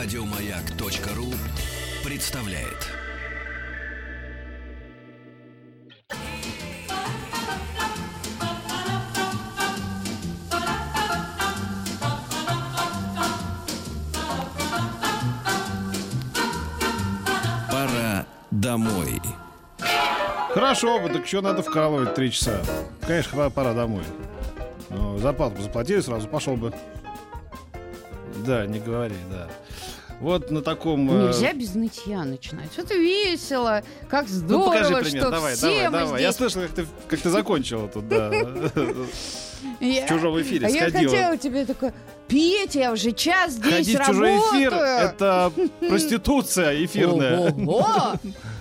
Радиомаяк.ру представляет. Пора домой. Хорошо так еще надо вкалывать три часа. Конечно, пора, домой. Ну, зарплату заплатили, сразу пошел бы. Да, не говори, да. Вот на таком... э, Нельзя без нытья начинать. Это весело, как Ну, здорово, покажи пример, что давай, все давай, мы давай. Я здесь. слышал, как ты, как ты закончила тут, да. Я- В чужом эфире а я сходила. хотела тебе такое, Петь, я уже час здесь Ходить в чужой эфир — работаю. это проституция эфирная. Ого!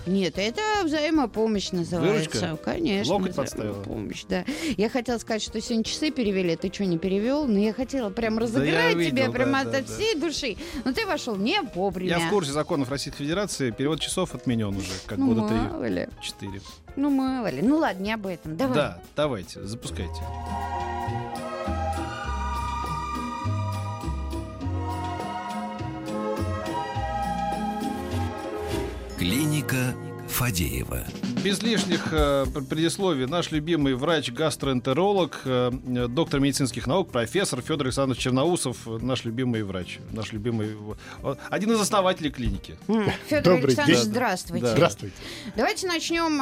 Нет, это взаимопомощь называется. Выручка? Конечно. Локоть подставила? Помощь, да. Я хотела сказать, что сегодня часы перевели, ты что, не перевел? Но я хотела прям разыграть видел, тебя да, прямо да, от да. всей души. Но ты вошел не вовремя. Я в курсе законов Российской Федерации. Перевод часов отменен уже, как Ну, года мало ли. три-четыре. Ну, мало ли. Ну, ладно, не об этом. Давай. Да, давайте, запускайте. Клиника Фадеева. Без лишних э, пр- предисловий наш любимый врач-гастроэнтеролог, э, э, доктор медицинских наук, профессор Федор Александрович Черноусов, наш любимый врач, наш любимый, один из основателей клиники. Федор Добрый Александрович, день. здравствуйте. Да. Здравствуйте. Давайте начнем.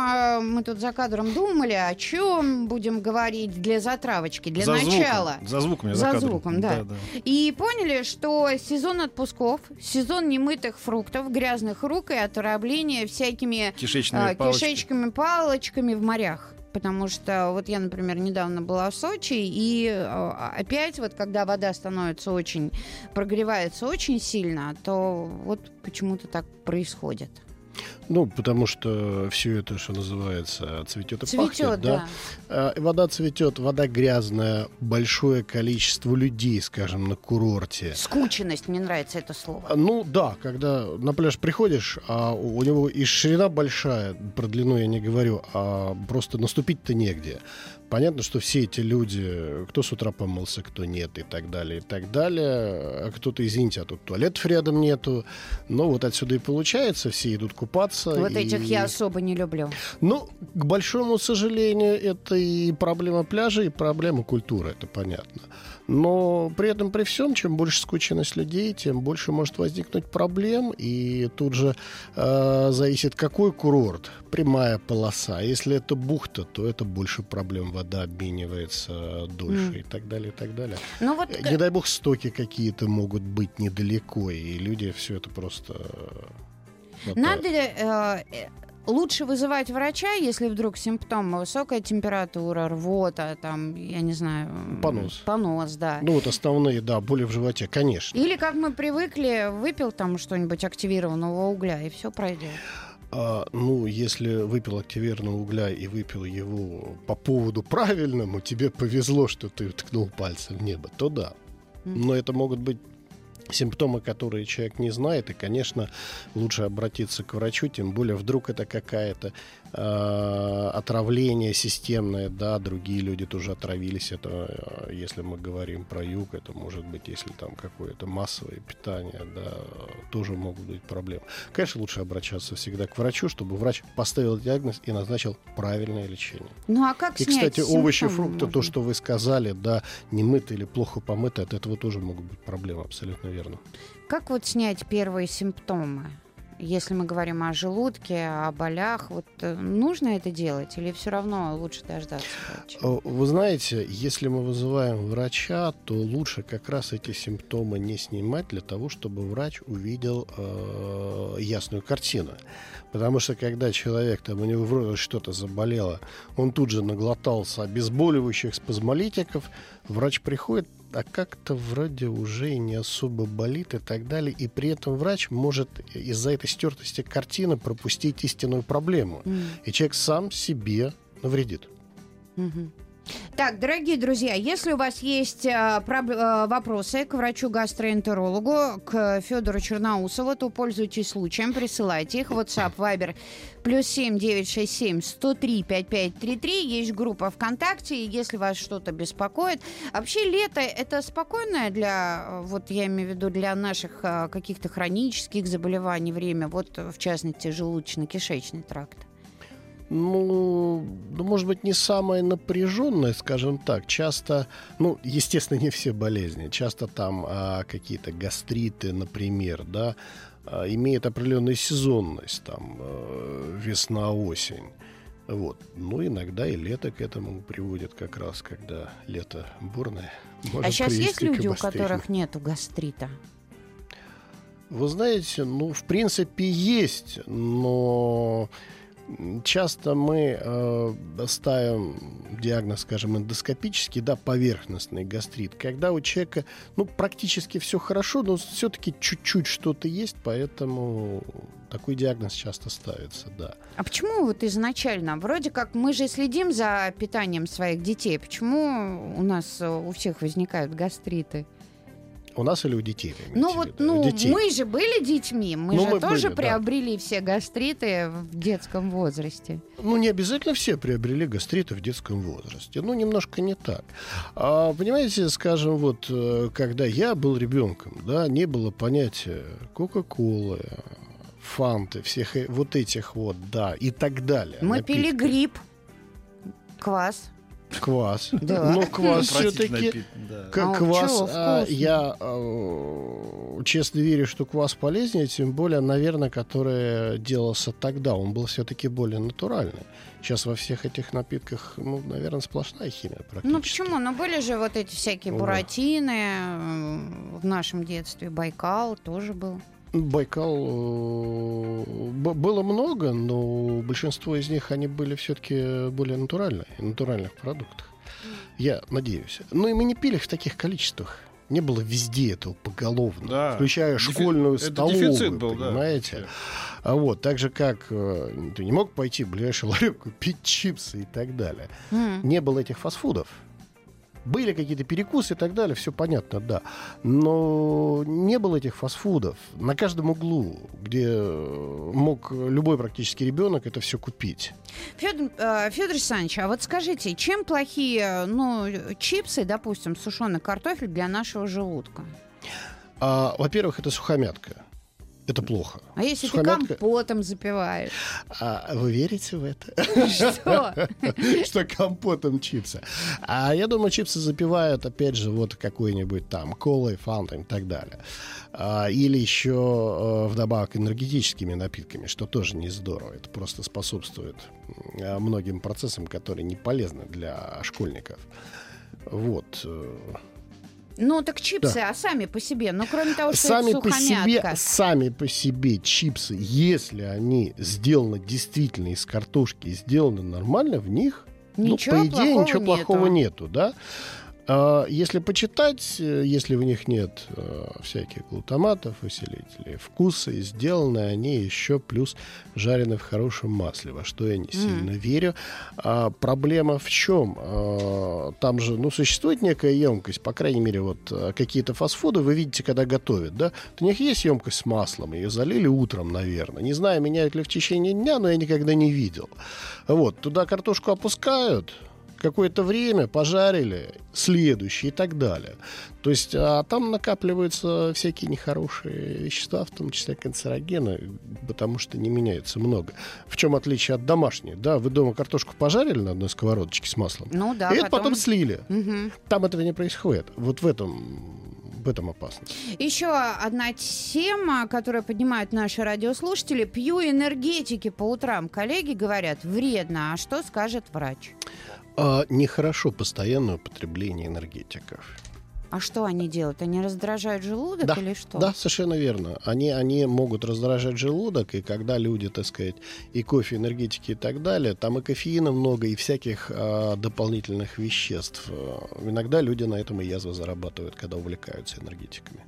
Мы тут за кадром думали, о чем будем говорить для затравочки, для за начала. Звуком, за звуком, я За за кадром. звуком, да. И поняли, что сезон отпусков, сезон немытых фруктов, грязных рук и отравления всякими Кишечные а, палочки. кишечками, палочками в морях. Потому что вот я, например, недавно была в Сочи, и а, опять вот когда вода становится очень, прогревается очень сильно, то вот почему-то так происходит. Ну, потому что все это, что называется, цветет и Цветет, пахнет, да. А, Вода цветет, вода грязная, большое количество людей, скажем, на курорте. Скученность, мне нравится это слово. Ну да, когда на пляж приходишь, а у него и ширина большая, про длину я не говорю, а просто наступить-то негде. Понятно, что все эти люди, кто с утра помылся, кто нет, и так далее, и так далее. А кто-то, извините, а тут туалетов рядом нету. Но вот отсюда и получается, все идут купаться. Вот и- этих я особо не люблю. ну, к большому сожалению, это и проблема пляжа, и проблема культуры, это понятно. Но при этом, при всем, чем больше скученность людей, тем больше может возникнуть проблем. И тут же э, зависит, какой курорт, прямая полоса. Если это бухта, то это больше проблем. Вода обменивается дольше Мгм. и так далее, и так далее. Ну вот Не дай бог, стоки какие-то могут быть недалеко, и люди все это просто... э. Надо э, э, лучше вызывать врача, если вдруг симптомы высокая температура, рвота, там, я не знаю. Понос. Понос, да. Ну, вот основные, да, боли в животе, конечно. Или как мы привыкли, выпил там что-нибудь активированного угля, и все пройдет. А, ну, если выпил активированного угля и выпил его по поводу правильному, тебе повезло, что ты ткнул пальцем в небо, то да. Но это могут быть симптомы, которые человек не знает, и, конечно, лучше обратиться к врачу, тем более вдруг это какая-то э, отравление системное, да, другие люди тоже отравились, это, э, если мы говорим про юг, это может быть, если там какое-то массовое питание, да, тоже могут быть проблемы. Конечно, лучше обращаться всегда к врачу, чтобы врач поставил диагноз и назначил правильное лечение. Ну а как И, кстати, овощи, фрукты, то, что вы сказали, да, не мыты или плохо помыты, от этого тоже могут быть проблемы, абсолютно верно. Как вот снять первые симптомы? Если мы говорим о желудке, о болях, вот э, нужно это делать или все равно лучше дождаться врача? Э, Вы знаете, если мы вызываем врача, то лучше как раз эти симптомы не снимать для того, чтобы врач увидел э, ясную картину. Потому что когда человек, там у него вроде что-то заболело, он тут же наглотался обезболивающих спазмолитиков, врач приходит, а как-то вроде уже и не особо болит и так далее. И при этом врач может из-за этой стертости картины пропустить истинную проблему. М, И человек сам себе навредит. мгм. Так, дорогие друзья, если у вас есть а, проб- а, вопросы к врачу-гастроэнтерологу, к Федору Черноусову, то пользуйтесь случаем, присылайте их. WhatsApp, Viber, плюс семь девять шесть семь сто три пять пять три три. Есть группа ВКонтакте, если вас что-то беспокоит. Вообще лето это спокойное для, а, вот я имею в виду, для наших а, каких-то хронических заболеваний время, вот в частности желудочно-кишечный тракт. Ну, ну, может быть, не самое напряженное, скажем так. Часто, ну, естественно, не все болезни. Часто там а, какие-то гастриты, например, да, а, имеют определенную сезонность, там, а, весна-осень. Вот. Ну, иногда и лето к этому приводит как раз, когда лето бурное. а сейчас есть люди, у которых нету гастрита? Вы знаете, ну, в принципе, есть, но часто мы э, ставим диагноз, скажем, эндоскопический, да, поверхностный гастрит, когда у человека, ну, практически все хорошо, но все-таки чуть-чуть что-то есть, поэтому такой диагноз часто ставится, да. А почему вот изначально, вроде как мы же следим за питанием своих детей, почему у нас у всех возникают гастриты? У нас или у детей? Ну вот, ну, детей. мы же были детьми, мы ну, же мы тоже были, приобрели да. все гастриты в детском возрасте. Ну, не обязательно все приобрели гастриты в детском возрасте. Ну, немножко не так. А, понимаете, скажем, вот, э, когда я был ребенком, да, не было понятия Кока-Колы, фанты, всех вот этих вот, да, и так далее. Мы напитков. пили гриб, квас. Квас. Да. Ну, квас все-таки. Да. А квас. А, я а, честно верю, что квас полезнее, тем более, наверное, который делался тогда. Он был все-таки более натуральный. Сейчас во всех этих напитках, ну, наверное, сплошная химия практически. Ну почему? Ну были же вот эти всякие буратины в нашем детстве. Байкал тоже был. Байкал э, было много, но большинство из них они были все-таки более натуральные, натуральных продуктах. Я надеюсь. Ну и мы не пили их в таких количествах. Не было везде этого поголовно, да. включая Дефи... школьную столовую, дефицит был, понимаете? Да. А вот, так же как э, ты не мог пойти в ближайший ларек купить чипсы и так далее. Mm. Не было этих фастфудов. Были какие-то перекусы и так далее, все понятно, да. Но не было этих фастфудов. На каждом углу, где мог любой практически ребенок это все купить. Федор, э, Федор Александрович, а вот скажите, чем плохие ну, чипсы, допустим, сушеный картофель для нашего желудка? А, во-первых, это сухомятка. Это плохо. А если Сухомятка... ты компотом запиваешь? А вы верите в это? Что? Что компотом чипсы. А я думаю, чипсы запивают, опять же, вот какой-нибудь там колой, фантом и так далее. А, или еще э, вдобавок энергетическими напитками, что тоже не здорово. Это просто способствует э, многим процессам, которые не полезны для школьников. Вот. Ну, так чипсы, да. а сами по себе, ну, кроме того, что сами это по себе, Сами по себе чипсы, если они сделаны действительно из картошки, сделаны нормально, в них, ничего ну, по идее, ничего нету. плохого нету, да? А, если почитать, э, если в них нет э, всяких глутаматов, усилителей вкуса, и сделаны они еще плюс жарены в хорошем масле, во что я не сильно mm. верю. А проблема в чем? А, там же, ну, существует некая емкость, по крайней мере, вот э, какие-то фастфуды вы видите, когда готовят, да? У них есть емкость с маслом, ее залили утром, наверное. Не знаю, меняют ли в течение дня, но я никогда не видел. Вот, туда картошку опускают, какое-то время пожарили, следующий и так далее. То есть а там накапливаются всякие нехорошие вещества, в том числе канцерогены, потому что не меняется много. В чем отличие от домашней? Да, вы дома картошку пожарили на одной сковородочке с маслом, ну, да, и потом... это потом слили. Угу. Там этого не происходит. Вот в этом в этом опасность. Еще одна тема, которую поднимают наши радиослушатели. Пью энергетики по утрам. Коллеги говорят, вредно. А что скажет врач? А нехорошо постоянное употребление энергетиков. А что они делают? Они раздражают желудок да, или что? Да, совершенно верно. Они, они могут раздражать желудок, и когда люди, так сказать, и кофе, энергетики и так далее, там и кофеина много, и всяких а, дополнительных веществ. Иногда люди на этом и язвы зарабатывают, когда увлекаются энергетиками.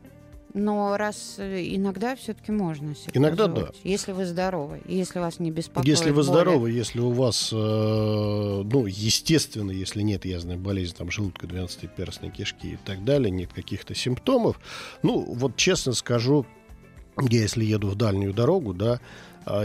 Но раз э, иногда все-таки можно себе Иногда позволить, Если вы здоровы, если вас не беспокоит Если вы боли. здоровы, если у вас, э, ну, естественно, если нет язвной болезни, там, желудка, 12-перстной кишки и так далее, нет каких-то симптомов, ну, вот честно скажу, я если еду в дальнюю дорогу, да,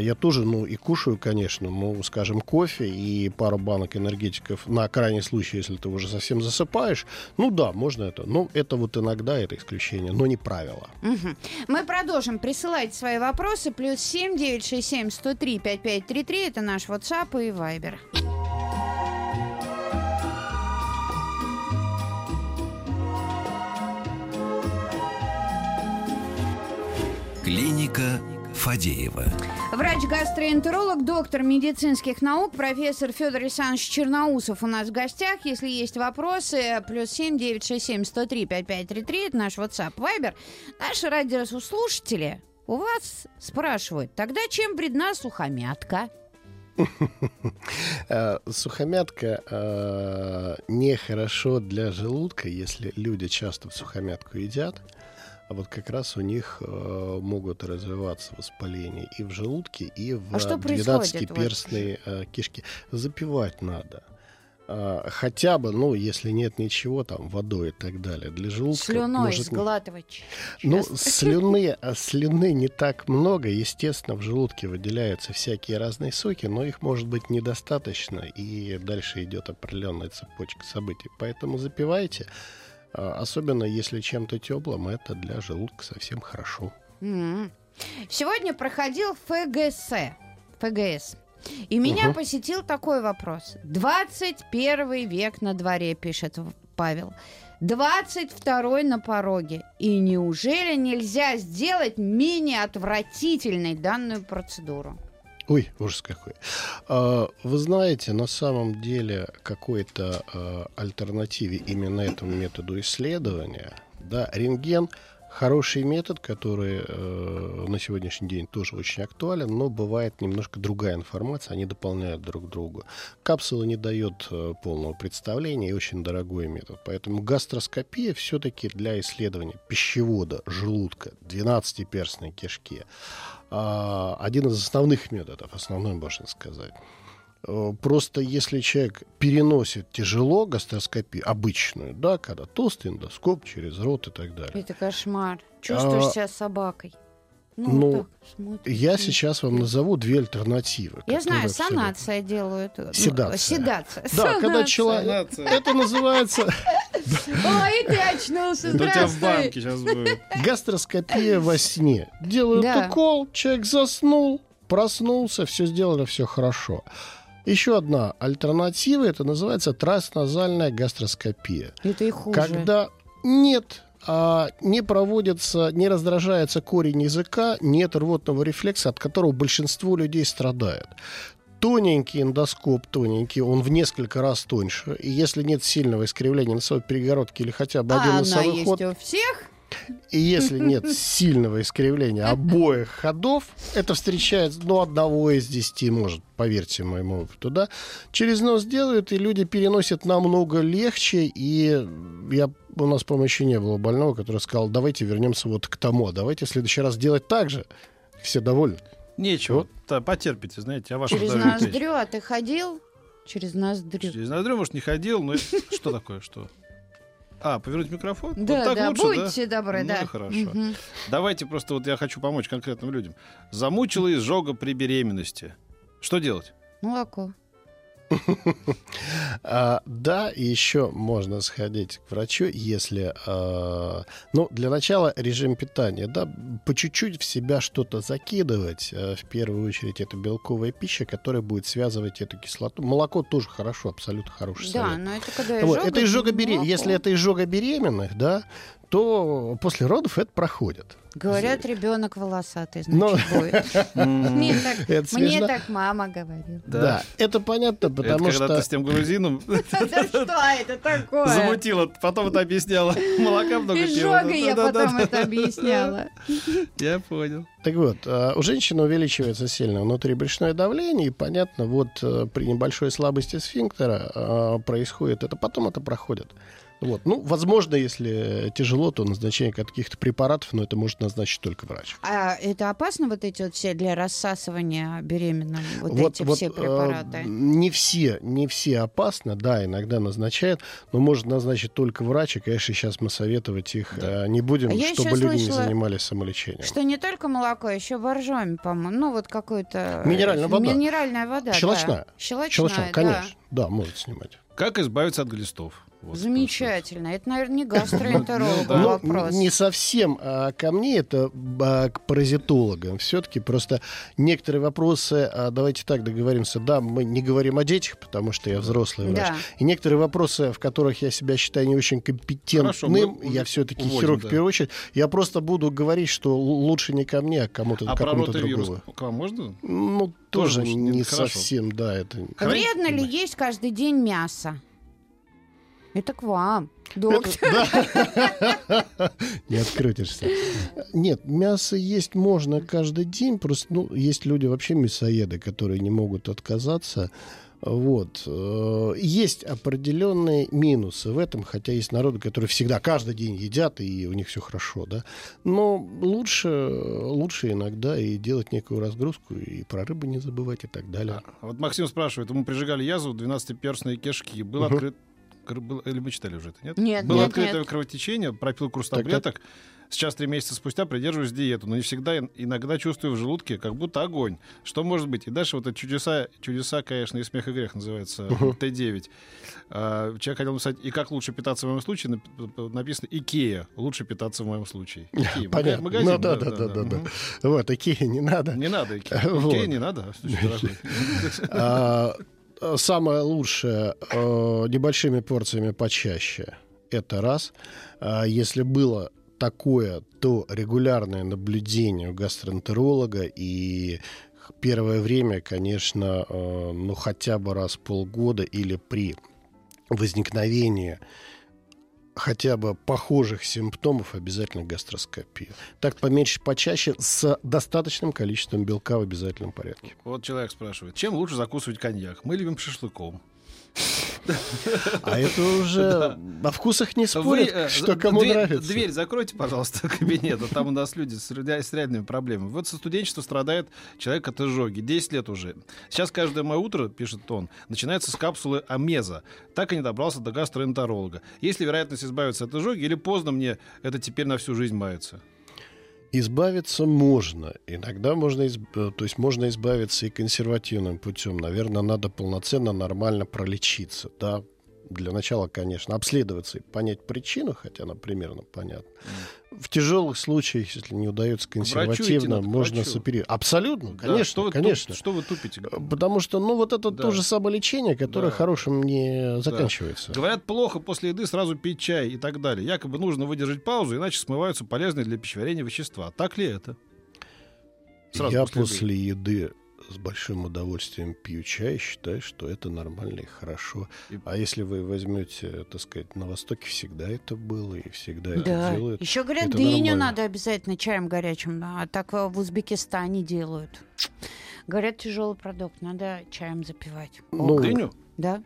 я тоже, ну, и кушаю, конечно, ну, скажем, кофе и пару банок энергетиков на крайний случай, если ты уже совсем засыпаешь. Ну да, можно это. Но это вот иногда это исключение, но не правило. Мгм. Мы продолжим. Присылайте свои вопросы. Плюс семь девять шесть семь сто три пять пять три три. Это наш WhatsApp и Viber. Клиника Фадеева. Врач-гастроэнтеролог, доктор медицинских наук, профессор Федор Александрович Черноусов у нас в гостях. Если есть вопросы, плюс семь девять шесть семь сто три пять пять три три. Это наш WhatsApp, Viber. Наши радиослушатели у вас спрашивают, тогда чем вредна сухомятка? Э, Сухомятка э, нехорошо для желудка, если люди часто в сухомятку едят. А вот как раз у них э, могут развиваться воспаления и в желудке, и в А что происходит 12-перстной э, кишке. Запивать надо. А, хотя бы, ну, если нет ничего, там, водой и так далее. Для желудка Слюной может сглатывать. ну, слюны, а слюны не так много. Естественно, в желудке выделяются всякие разные соки, но их может быть недостаточно, и дальше идет определенная цепочка событий. Поэтому запивайте. А, Особенно если чем-то теплым, это для желудка совсем хорошо. Сегодня проходил ФГС. ФГС. И меня Мгм. посетил такой вопрос. 21 век на дворе, пишет Павел. 22 на пороге. И неужели нельзя сделать менее отвратительной данную процедуру? Ой, ужас какой. А, Вы знаете, на самом деле какой-то а, альтернативе именно этому методу исследования, да, рентген хороший метод, который э, на сегодняшний день тоже очень актуален, но бывает немножко другая информация, они дополняют друг друга. Капсула не дает э, полного представления и очень дорогой метод. Поэтому гастроскопия все-таки для исследования пищевода, желудка, 12-перстной кишки один из основных методов, основной, можно сказать. Э, Просто если человек переносит тяжело гастроскопию, обычную, да, когда толстый эндоскоп через рот и так далее. Это кошмар. Чувствуешь А, себя собакой. Ну, ну, так. Я сейчас вам назову две альтернативы. Я знаю, абсолютно- санация делают. Ну, Седация. Седация. Да, когда Санация. человек... Это называется Ой, ты очнулся, здравствуй. банке сейчас будет. гастроскопия во сне. Делают Да. укол, человек заснул, проснулся, все сделали, все хорошо. Еще одна альтернатива, это называется трансназальная гастроскопия. Это и хуже. Когда нет, а, не проводится, не раздражается корень языка, нет рвотного рефлекса, от которого большинство людей страдает. Тоненький эндоскоп, тоненький, он в несколько раз тоньше. И если нет сильного искривления носовой перегородки или хотя бы А один носовой есть ход, у всех? и если нет сильного искривления обоих ходов, это встречается, ну, одного из десяти, может, поверьте моему опыту, да, через нос делают, и люди переносят намного легче, и я, у нас, по-моему, еще не было больного, который сказал, давайте вернемся вот к тому, а давайте в следующий раз делать так же. Все довольны. Нечего. Да, потерпите, знаете, а ваше Через ноздрю, а ты ходил? Через ноздрю. Через ноздрю, может, не ходил, но что такое, что? А, повернуть микрофон? Вот Да, так да, лучше, да? будьте добры, Ну да. хорошо. Мгм. Давайте просто вот я хочу помочь конкретным людям. Замучила изжога при беременности. Что делать? Молоко. А, да, и еще можно сходить к врачу, если... а, ну, для начала режим питания, да, по чуть-чуть в себя что-то закидывать. А, в первую очередь это белковая пища, которая будет связывать эту кислоту. Молоко тоже хорошо, абсолютно хороший Да, совет. но это когда Вот, изжога, это изжога беременных. Если это изжога беременных, да, то после родов это проходит. Говорят, ребенок волосатый, Ну, значит, будет. Мне так, мне мама говорила. Да. это понятно, Это потому когда что... ты с тем грузином Да что это такое? замутила, потом это объясняла. Молока много пила. Я потом это объясняла. Я понял. Так вот, э, у женщины увеличивается сильно внутрибрюшное давление, и понятно, вот э, при небольшой слабости сфинктера э, происходит это, потом это проходит. Вот. Ну, возможно, если тяжело, то назначение каких-то препаратов, но это может назначить только врач. А это опасно вот эти вот все для рассасывания беременным вот, Вот, эти вот, все э, препараты? не все, не все опасно, да, иногда назначают, но может назначить только врач, и, конечно, сейчас мы советовать их э, не будем, А я чтобы люди не слышала, занимались самолечением. Что не только молоко, еще боржоми, по-моему. Ну, вот какой-то... э, Минеральная вода. Минеральная вода, Щелочная. да. Щелочная, Щелочной, да. конечно, да, может снимать. Как избавиться от глистов? Вот Замечательно. Это, наверное, не гастроэнтеролог Ну. Ну, вопрос. не совсем а, ко мне, это а, к паразитологам. Все-таки просто некоторые вопросы, а, давайте так договоримся, да, мы не говорим о детях, потому что я взрослый врач. И некоторые вопросы, в которых я себя считаю не очень компетентным, я все-таки хирург в первую очередь, я просто буду говорить, что лучше не ко мне, а кому-то А про другому. к вам можно? Ну, тоже, не совсем, да, это... Вредно ли есть каждый день мясо? Это к вам, доктор. Не открутишься. Нет, мясо есть можно каждый день. Просто, ну, есть люди вообще мясоеды, которые не могут отказаться. Вот. Э, Есть определенные минусы в этом, хотя есть народы, которые всегда каждый день едят, и у них все хорошо, да. Но лучше, лучше иногда и делать некую разгрузку, и про рыбу не забывать и так далее. А Вот Максим спрашивает, ему прижигали язву 12-перстные кишки. Был Мгм. открыт... Или мы читали уже это, нет? Нет, Было нет, открытое нет. кровотечение, пропил курс Так, так. таблеток. Сейчас, три месяца спустя, придерживаюсь диету, но не всегда, ин- иногда чувствую в желудке, как будто огонь. Что может быть? И дальше вот это чудеса, чудеса, конечно, и смех и грех называется, Т9. А, человек хотел написать, и как лучше питаться в моем случае, нап- написано Икея, лучше питаться в моем случае. Икея, Понятно. магазин, Ну да, да, да, да, да. Вот, такие не надо. Не надо Икея. Вот. Икея не надо. Самое лучшее э, небольшими порциями почаще. Это раз. А Если было такое, то регулярное наблюдение у гастроэнтеролога и первое время, конечно, э, ну хотя бы раз в полгода или при возникновении хотя бы похожих симптомов обязательно гастроскопию. Так поменьше, почаще с достаточным количеством белка в обязательном порядке. Вот человек спрашивает, чем лучше закусывать коньяк? Мы любим шашлыком. А это уже о вкусах не спорят, э, что кому нравится. Дверь закройте, пожалуйста, кабинета. Там у нас люди с реальными проблемами. Вот со студенчества страдает человек от изжоги. 10 лет уже. Сейчас каждое мое утро, пишет он, начинается с капсулы амеза. Так и не добрался до гастроэнтеролога. Есть ли вероятность избавиться от изжоги или поздно мне это теперь на всю жизнь мается? Избавиться можно. Иногда можно, изб- э, то есть можно избавиться и консервативным путем. Наверное, надо полноценно, нормально пролечиться. Да, для начала, конечно, обследоваться и понять причину, хотя она примерно понятна. В тяжелых случаях, если не удается консервативно, надо, можно соперировать. Абсолютно, Да, конечно, что вы туп- конечно. что вы тупите? Потому что, ну, вот это Да. то же самое лечение, которое Да. хорошим не заканчивается. Говорят, плохо после еды сразу пить чай и так далее. Якобы нужно выдержать паузу, иначе смываются полезные для пищеварения вещества. Так ли это? Сразу Я после еды. после еды с большим удовольствием пью чай, считаю, что это нормально и хорошо. А если вы возьмете, так сказать, на Востоке всегда это было и всегда Да. это делают. Еще говорят, это дыню нормально. надо обязательно чаем горячим. да, А так э, в Узбекистане делают. Говорят, тяжелый продукт, надо чаем запивать. Ну, Дыню? Да?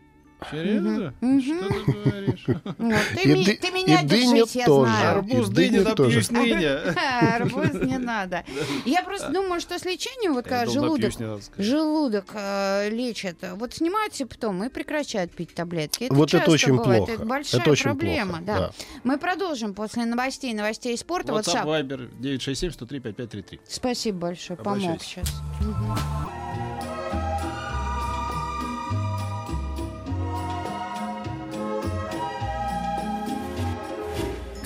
Серьезно? Что ты говоришь? Ну, ты, И ми- ды- ты меня и держись, я тоже. знаю. Арбуз, И дыня, напьюсь ныне. Арбуз не надо. Я просто думаю, что с лечением, вот когда желудок, желудок э, лечат, вот снимают симптомы и прекращают пить таблетки. Это Вот это часто очень бывает, плохо. Это большая Это очень проблема, плохо, да. да. Мы продолжим после новостей, новостей спорта. WhatsApp, WhatsApp. Viber 967 103 5533. Спасибо большое, помог сейчас.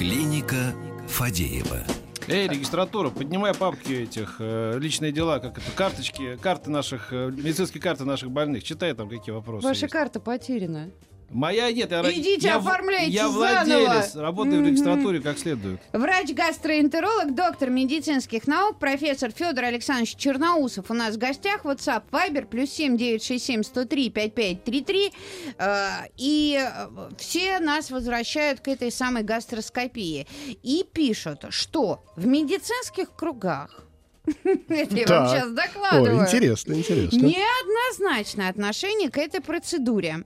Клиника Фадеева. Эй, регистратура, поднимай папки этих, э, личные дела, как это, карточки, карты наших, э, медицинские карты наших больных. Читай там, какие вопросы Ваша есть. карта потеряна. Моя нет, я, Идите, я, в- оформляйте Я заново. владелец, работаю в Мгм. регистратуре как следует. Врач-гастроэнтеролог, доктор медицинских наук, профессор Федор Александрович Черноусов у нас в гостях. WhatsApp, Viber, плюс семь девять шесть семь сто три пять пять три три. Э, И э, все нас возвращают к этой самой гастроскопии. И пишут, что в медицинских кругах это я вам сейчас О, докладываю. интересно, интересно. Неоднозначное отношение к этой процедуре.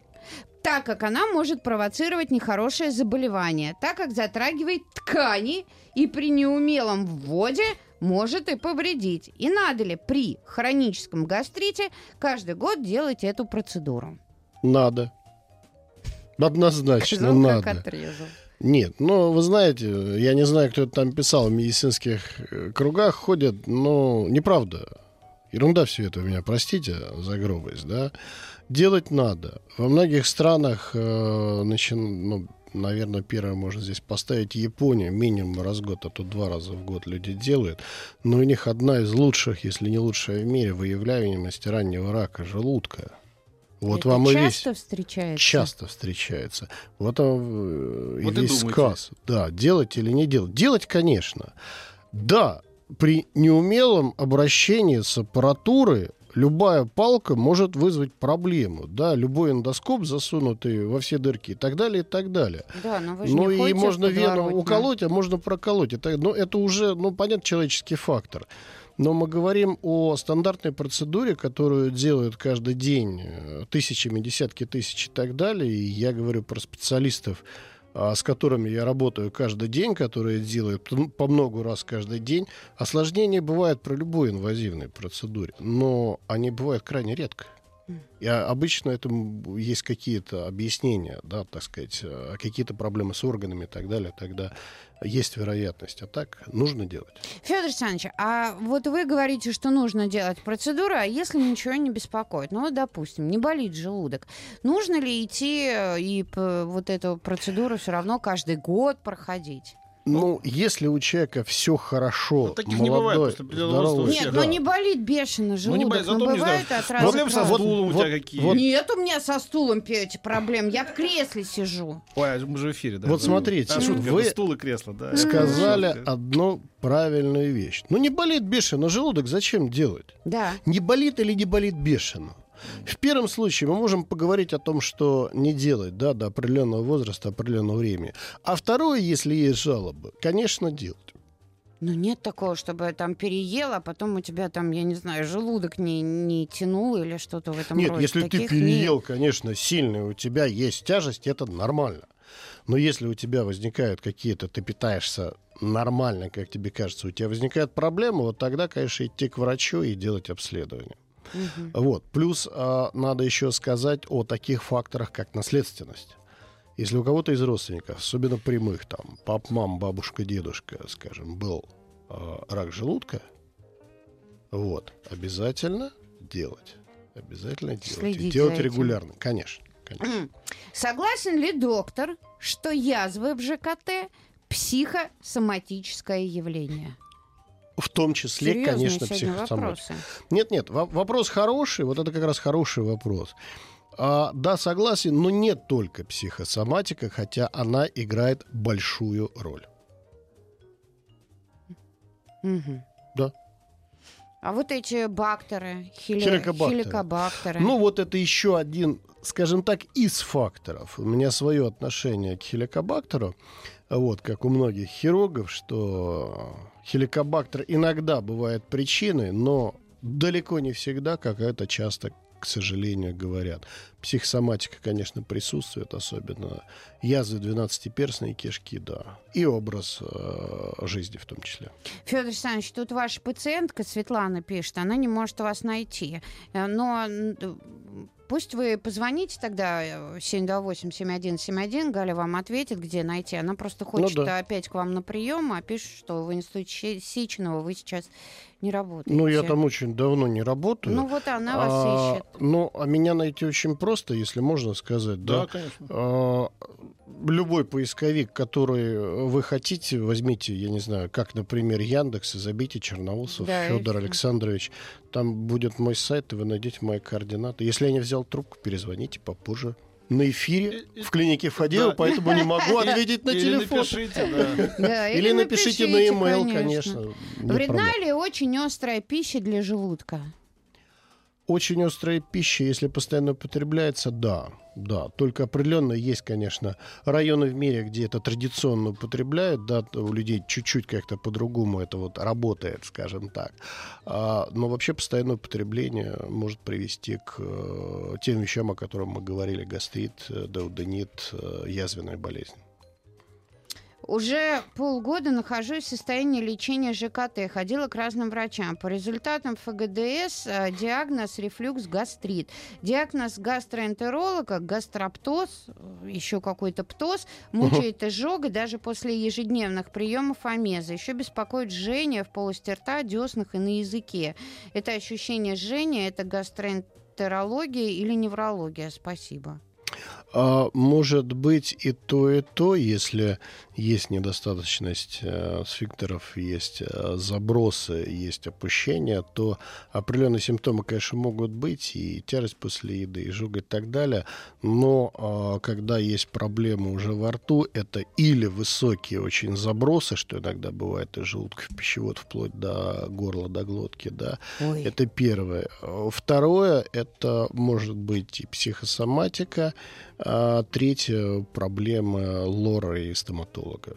Так как она может провоцировать нехорошее заболевание, так как затрагивает ткани и при неумелом вводе может и повредить. И надо ли при хроническом гастрите каждый год делать эту процедуру? Надо. Однозначно Сказал, надо. как отрезал. Нет, ну, вы знаете, я не знаю, кто это там писал, в медицинских э, кругах ходят, но неправда. Ерунда все это у меня, простите за грубость, да. Делать надо. Во многих странах, э, начи- ну, наверное, первое можно здесь поставить Япония, минимум раз в год, а то два раза в год люди делают. Но у них одна из лучших, если не лучшая в мире, выявляемости раннего рака желудка. Вот Это вам и весь часто встречается? часто встречается. Вот он, э, и Вот и весь сказ. Да, делать или не делать. Делать, конечно. Да, при неумелом обращении с аппаратурой любая палка может вызвать проблему. Да, любой эндоскоп, засунутый во все дырки и так далее, и так далее. Да, но вы же Ну не и можно вену уколоть, а можно проколоть. Это, ну, это уже, ну, понятно, человеческий фактор. Но мы говорим о стандартной процедуре, которую делают каждый день э, тысячами, десятки тысяч и так далее. И я говорю про специалистов, с которыми я работаю каждый день, которые делают п- по много раз каждый день. Осложнения бывают при любой инвазивной процедуре, но они бывают крайне редко. И обычно этому есть какие-то объяснения, да, так сказать, э, какие-то проблемы с органами и так далее, тогда есть вероятность. А так нужно делать. Федор Александрович, а вот вы говорите, что нужно делать процедуру, а если ничего не беспокоит? Ну, вот, допустим, не болит желудок. Нужно ли идти э, и вот эту процедуру все равно каждый год проходить? Ну, если у человека все хорошо, Ну, таких не бывает, молодой, после определенного здоровый. Нет, да. ну не болит бешено Ну, желудок, не болит, но зато не бывает знаю. от раза Проблемы к со стулом у Вот- тебя какие? вот- Нет у меня со стулом Петя, проблем. Я в кресле сижу. Ой, а мы же в эфире, да? Вот смотрите, А, шутка, вы стул и кресло, да. сказали Шутка. одну правильную вещь. Ну, не болит бешено желудок, зачем делать? Да. Не болит или не болит бешено? В первом случае мы можем поговорить о том, что не делать да, до определенного возраста, определенного времени. А второе, если есть жалобы, конечно, делать. Ну нет такого, чтобы там переел, а потом у тебя там, я не знаю, желудок не, не тянул или что-то в этом Нет, роде. если ты Таких переел, конечно, сильный, у тебя есть тяжесть, это нормально. Но если у тебя возникают какие-то, ты питаешься нормально, как тебе кажется, у тебя возникают проблемы, вот тогда, конечно, идти к врачу и делать обследование. Мгм. Вот. Плюс а, надо еще сказать о таких факторах, как наследственность. Если у кого-то из родственников, особенно прямых, там, пап, мам, бабушка, дедушка, скажем, был а, рак желудка, вот, обязательно делать. Обязательно делать. И Следить делать за этим. регулярно, конечно. конечно. Согласен ли доктор, что язвы в ЖКТ психосоматическое явление? В том числе, Серьезные конечно, психосоматика. Нет, нет, во- вопрос хороший, вот это как раз хороший вопрос. А, да, согласен, но не только психосоматика, хотя она играет большую роль. Мгм. Да. А вот эти бактеры, хили- Хеликобактеры. хеликобактеры. Ну, вот это еще один, скажем так, из факторов. У меня свое отношение к хеликобактеру, вот, как у многих хирургов, что хеликобактер иногда бывает причиной, но далеко не всегда, как это часто, к сожалению, говорят. Психосоматика, конечно, присутствует, особенно язвы 12-перстной кишки, да. И образ э, жизни в том числе. Федор Александрович, тут ваша пациентка Светлана пишет, она не может вас найти. Э, Но пусть вы позвоните тогда э, 728-7171, Галя вам ответит, где найти. Она просто хочет да. опять к вам на прием, а пишет, что в институте Сеченова вы сейчас не работаете. Ну, я там очень давно не работаю. Ну вот она вас А, ищет. Ну, а меня найти очень просто, если можно сказать, да. Да, конечно. А, Любой поисковик, который вы хотите, возьмите, я не знаю, как, например, Яндекс, и забейте Черноусов Да, Федор. Александрович. Там будет мой сайт, и вы найдете мои координаты. Если я не взял трубку, перезвоните попозже. На эфире в клинике Фадеева, Да. поэтому не могу ответить на Или телефон. напишите, да. Да, Или напишите на e-mail, конечно. не Вредна ли очень острая пища для желудка? Очень острая пища, если постоянно употребляется, да, да. Только определенно есть, конечно, районы в мире, где это традиционно употребляют, да, у людей чуть-чуть как-то по-другому это вот работает, скажем так. А, но вообще постоянное употребление может привести к э, тем вещам, о которых мы говорили, гастрит, э, деуденит, э, язвенная болезнь. Уже полгода нахожусь в состоянии лечения ЖКТ. Ходила к разным врачам. По результатам ФГДС э, диагноз рефлюкс гастрит. Диагноз гастроэнтеролога гастроптоз, э, еще какой-то птоз, мучает изжога даже после ежедневных приемов амеза. Еще беспокоит жжение в полости рта, деснах и на языке. Это ощущение жжения, это гастроэнтерология или неврология? Спасибо. А, может быть и то, и то, если есть недостаточность э, сфинктеров, есть э, забросы, есть опущение, то определенные симптомы, конечно, могут быть, и тяжесть после еды, и жога и так далее. Но э, когда есть проблемы уже во рту, это или высокие очень забросы, что иногда бывает из желудка в пищевод вплоть до горла, до глотки, да. Ой. Это первое. Второе, это может быть и психосоматика, а третья проблема лора и стоматолога.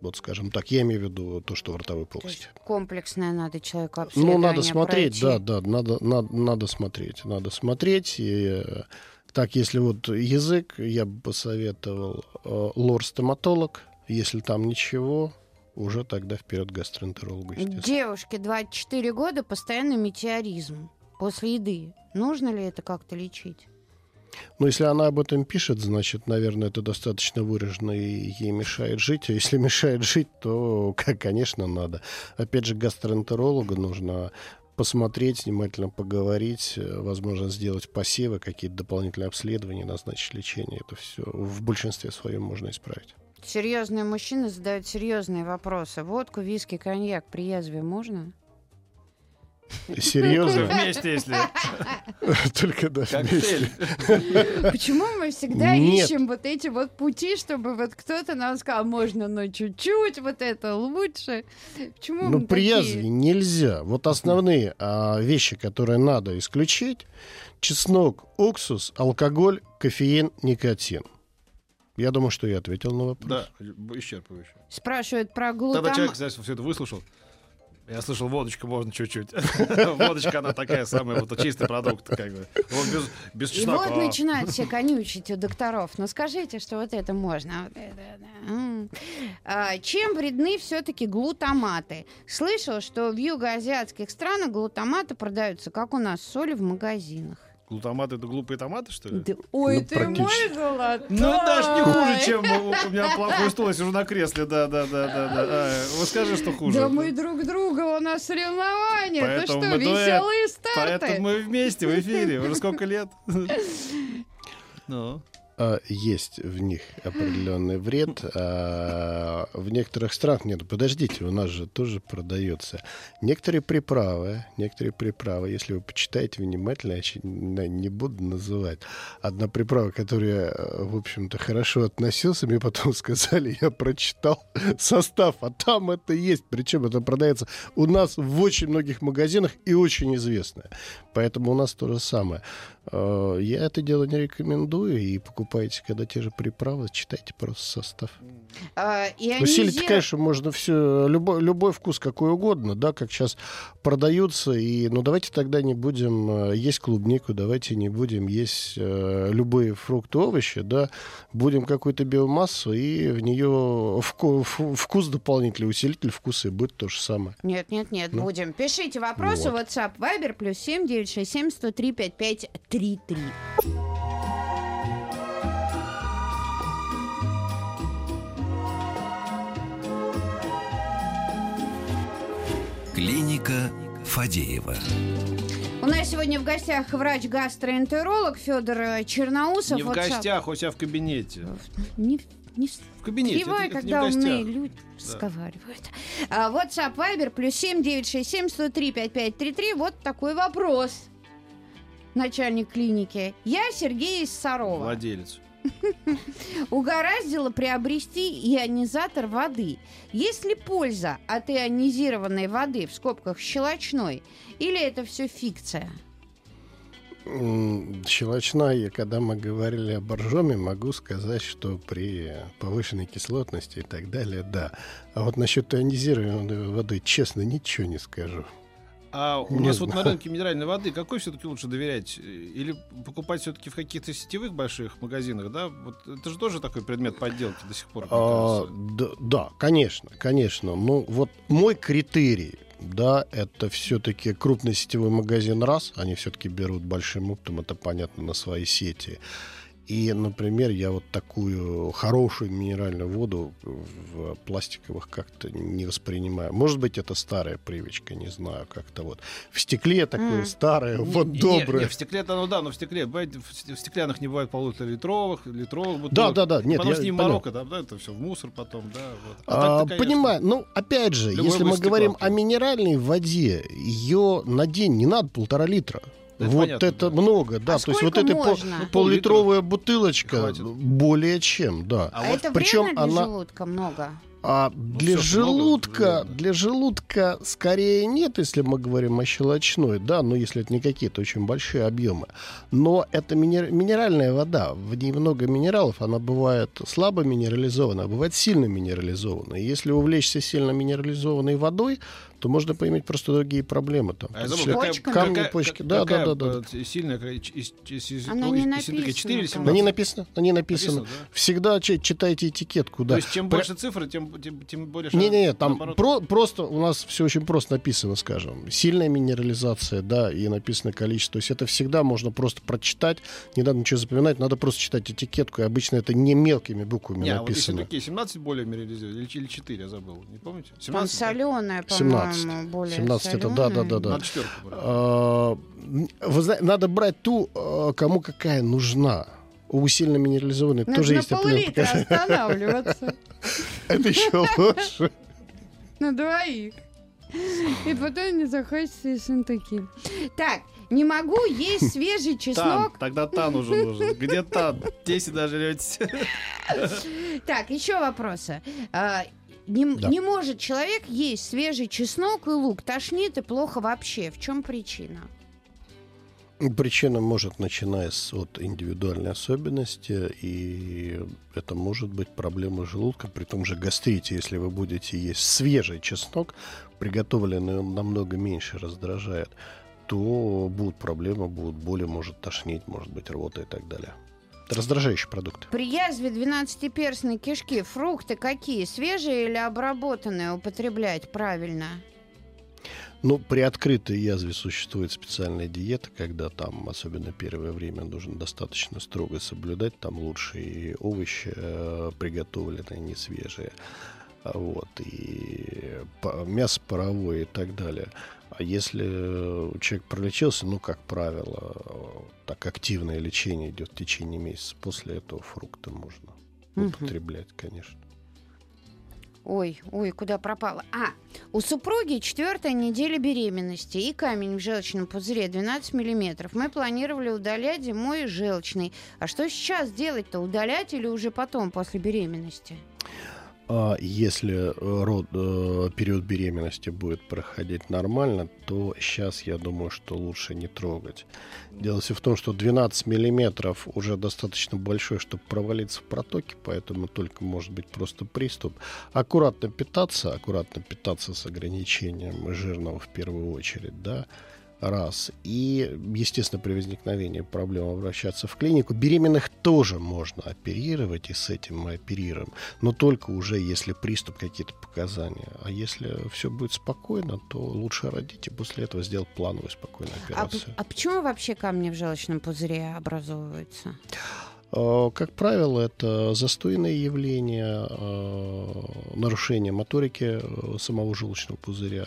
Вот, скажем так, я имею в виду то, что в ротовой полости. комплексное надо человеку обследование Ну, надо смотреть, пройти. да, да, надо, надо, надо смотреть. Надо смотреть. И, э, так, если вот язык, я бы посоветовал э, лор-стоматолог. Если там ничего, уже тогда вперед гастроэнтерологу, естественно. Девушке 24 года, постоянный метеоризм после еды. Нужно ли это как-то лечить? Но если она об этом пишет, значит, наверное, это достаточно выражено и ей мешает жить. А если мешает жить, то, конечно, надо. Опять же, гастроэнтерологу нужно посмотреть, внимательно поговорить, э, возможно, сделать посевы, какие-то дополнительные обследования, назначить лечение. Это все в большинстве своем можно исправить. Серьезные мужчины задают серьезные вопросы. Водку, виски, коньяк при язве можно? Серьезно? Вместе, если. Только да, вместе. Почему мы всегда ищем вот эти вот пути, чтобы вот кто-то нам сказал, можно, но чуть-чуть, вот это лучше. Почему Ну, при язве нельзя. Вот основные а, вещи, которые надо исключить, чеснок, уксус, алкоголь, кофеин, никотин. Я думаю, что я ответил на вопрос. Да, исчерпывающе. Спрашивают про глутам... Тогда человек, кстати, все это выслушал. Я слышал, водочка можно чуть-чуть. Водочка, она такая самая, вот чистый продукт, как бы. Вот без, без чеснока. И вот начинают все конючить у докторов. Ну скажите, что вот это можно. Вот это, да. а, чем вредны все-таки глутаматы? Слышал, что в югоазиатских странах глутаматы продаются, как у нас, соли в магазинах. Глутаматы это глупые томаты, что ли? Да, ой, ну, ты мой золотой! Ну, даже не хуже, чем у, у меня плохой стул, я сижу на кресле, да, да, да, да, да. А, вот скажи, что хуже. Да мы друг друга, у нас соревнования. Поэтому ты что, веселые дуэт. старты? Поэтому мы вместе в эфире. Уже сколько лет? Ну. А, есть в них определенный вред. А в некоторых странах нет. Подождите, у нас же тоже продается. Некоторые приправы, некоторые приправы, если вы почитаете внимательно, я не буду называть. Одна приправа, которая, в общем-то, хорошо относился, мне потом сказали, я прочитал состав, а там это есть. Причем это продается у нас в очень многих магазинах и очень известное. Поэтому у нас то же самое. А, я это дело не рекомендую и покупаю покупаете, когда те же приправы, читайте просто состав. А, Усилить, конечно, можно все, любой, любой вкус какой угодно, да, как сейчас продаются. И, ну, давайте тогда не будем э, есть клубнику, давайте не будем есть э, любые фрукты, овощи, да, будем какую-то биомассу и в нее вку, вкус дополнительный, усилитель вкуса и будет то же самое. Нет, нет, нет, ну? будем. Пишите вопросы, вот. WhatsApp, Viber, плюс семь девять шесть семь сто три пять пять три три. Клиника Фадеева. У нас сегодня в гостях врач-гастроэнтеролог Федор Черноусов. Не в гостях, у себя в кабинете. Не, не в кабинете. Кивай, это, когда это умные люди да. разговаривают. А, WhatsApp, Viber, плюс семь девять шесть семь сто три пять пять три три. Вот такой вопрос. Начальник клиники. Я Сергей Сарова. Владелец. Угораздило приобрести ионизатор воды. Есть ли польза от ионизированной воды, в скобках щелочной, или это все фикция? Щелочная, когда мы говорили о боржоме, могу сказать, что при повышенной кислотности и так далее, да. А вот насчет ионизированной воды, честно, ничего не скажу. А у Не нас вот знаю. на рынке минеральной воды какой все-таки лучше доверять? Или покупать все-таки в каких-то сетевых больших магазинах, да? Вот это же тоже такой предмет подделки до сих пор, А, да, да, конечно, конечно. Ну, вот мой критерий, да, это все-таки крупный сетевой магазин раз, они все-таки берут большим оптом, это понятно, на свои сети. И, например, я вот такую хорошую минеральную воду в пластиковых как-то не воспринимаю. Может быть, это старая привычка, не знаю, как-то вот. В стекле такое М. старое, Не- вот не- доброе. Не, в стекле-то, ну да, но в стекле. бывает, в ст- в стеклянных не бывает полуторалитровых, литровых бутылок. Да, да, да, нет, Потому я что не морока, да, да, это все в мусор потом, да. Вот. А, так-то, конечно, понимаю. Ну, опять же, Любой если мы выставка говорим о минеральной воде, ее на день не надо полтора литра. Это вот понятно, это да. много, да. А То есть вот сколько эта пол- можно? Ну, пол-литровая бутылочка хватит. более чем, да. А А, вот это причем вредно для она- желудка много? А для всё, что много желудка, вредно. для желудка скорее нет, если мы говорим о щелочной, да, но если это не какие-то очень большие объемы. Но это минер- минеральная вода, в ней много минералов, она бывает слабо минерализованная, а бывает сильно минерализованная. И Если увлечься сильно минерализованной водой, то можно поиметь просто другие проблемы. Там, А я Все- какая, камни, какая- почки. как- Да, да, какая, да, да, э, Сильная, какая- из- из- из- Она ну, не написана, 4 или по-моему. На ней 17? написано, написано. Написано, да? Всегда чи- читайте этикетку, То да. есть чем Про- больше цифры, тем, тем, тем более... Не-не-не, там наоборот. про- просто у нас все очень просто написано, скажем. Сильная минерализация, да, и написано количество. То есть это всегда можно просто прочитать, не надо ничего запоминать, надо просто читать этикетку, и обычно это не мелкими буквами Не, а вот если написано. такие 17 более минерализованные, или, или 4, я забыл, не помните? Там 17? да? соленая, 17. по-моему, более 17 это, да, да, да, да. Надо четверку брать. А, надо брать ту, а, кому какая нужна. У сильно минерализованной Надо тоже на есть определенные останавливаться. Это еще лучше. На двоих. И потом не захочется и синтекиль. Так, не могу есть свежий Тан, чеснок. тогда тан уже нужен. Где тан? 10 дожретесь. Так, еще вопросы. Не, Да. не может человек есть свежий чеснок и лук, тошнит и плохо вообще. В чем причина? Причина может начиная с, от индивидуальной особенности, и это может быть проблема желудка, при том же гастрите, если вы будете есть свежий чеснок, приготовленный он намного меньше раздражает, то будут проблемы, будут боли, может тошнить, может быть рвота и так далее. Раздражающий продукт. При язве 12-перстной кишки фрукты какие? Свежие или обработанные употреблять правильно? Ну, при открытой язве существует специальная диета, когда там, особенно первое время, нужно достаточно строго соблюдать. Там лучше и овощи э, приготовленные, не свежие. Вот, и мясо паровое и так далее. А если э, человек пролечился, ну, как правило, э, так активное лечение идет в течение месяца, после этого фрукты можно Мгм. употреблять, конечно. Ой, ой, куда пропала? А, у супруги четвертая неделя беременности и камень в желчном пузыре 12 миллиметров. Мы планировали удалять зимой желчный. А что сейчас делать-то? Удалять или уже потом, после беременности? А если э, род, э, период беременности будет проходить нормально, то сейчас я думаю, что лучше не трогать. Дело все в том, что 12 миллиметров уже достаточно большой, чтобы провалиться в протоке, поэтому только может быть просто приступ. Аккуратно питаться, аккуратно питаться с ограничением жирного в первую очередь, да, раз. И, естественно, при возникновении проблем обращаться в клинику. Беременных тоже можно оперировать, и с этим мы оперируем, но только уже если приступ, какие-то показания. А если все будет спокойно, то лучше родить и после этого сделать плановую спокойную А, операцию. а почему вообще камни в желчном пузыре образовываются? Э, Как правило, это застойные явления, э, нарушение моторики э, самого желчного пузыря.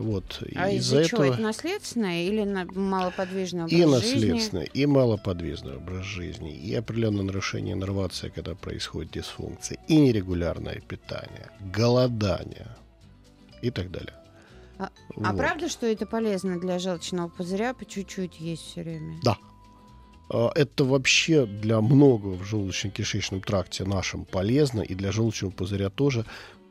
Вот. А из-за чего? этого Это наследственное или на- малоподвижный образ и жизни? наследственный, и малоподвижный образ жизни, и определенное нарушение иннервации, когда происходит дисфункция, и нерегулярное питание, голодание и так далее. А- А Вот. правда, что это полезно для желчного пузыря по чуть-чуть есть все время? Да. А, Это вообще для многого в желудочно-кишечном тракте нашем полезно, и для желчного пузыря тоже.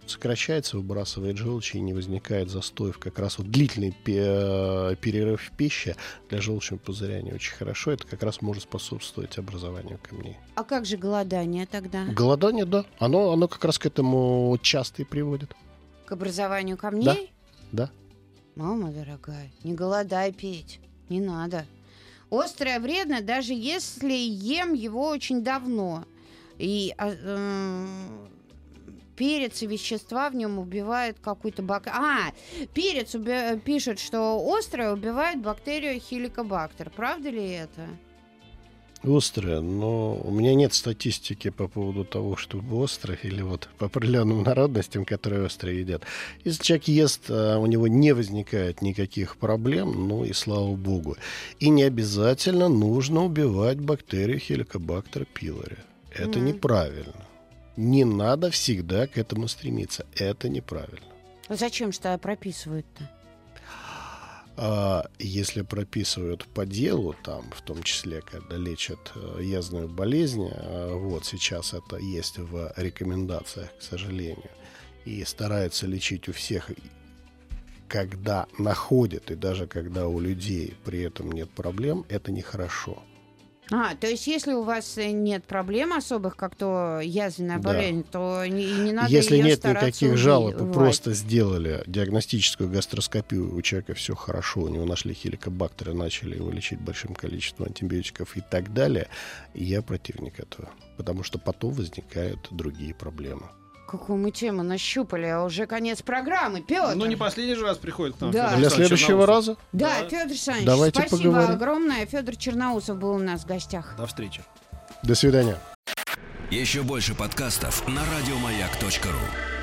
Сокращается, выбрасывает желчь и не возникает застоев. Как раз вот длительный пе- перерыв в пище для желчного пузыря не очень хорошо. Это как раз может способствовать образованию камней. А как же голодание тогда? Голодание, да. Оно, оно как раз к этому часто и приводит. К образованию камней? Да. Мама дорогая, не голодай пить. Не надо. Острое вредно, даже если ем его очень давно. И эм, перец и вещества в нем убивают какую-то бак... А, перец уби- пишет, что острое убивает бактерию хеликобактер. Правда ли это? Острое, но у меня нет статистики по поводу того, что острое, или вот по определенным народностям, которые острое едят. Если человек ест, а, у него не возникает никаких проблем, ну и слава богу. И не обязательно нужно убивать бактерию хеликобактер пилори. Это Мгм. неправильно. Не надо всегда к этому стремиться. Это неправильно. Зачем что прописывают-то? А если прописывают по делу, там, в том числе, когда лечат э, язвную болезнь, э, вот сейчас это есть в рекомендациях, к сожалению, и стараются лечить у всех, когда находят, и даже когда у людей при этом нет проблем, это нехорошо. А, то есть если у вас э, нет проблем особых, как то язвенная Да. болезнь, то не, не надо Если нет никаких жалоб, убивать. просто сделали диагностическую гастроскопию, у человека все хорошо, у него нашли хеликобактеры, начали его лечить большим количеством антибиотиков и так далее, я противник этого. Потому что потом возникают другие проблемы. Какую мы тему нащупали, а уже конец программы, Петр. Ну, не последний же раз приходит к нам. Да. Для следующего раза Да, Да. Федор Александрович, Давайте спасибо поговорим. огромное. Федор Черноусов был у нас в гостях. До встречи. до свидания. Еще больше подкастов на радиомаяк.ру.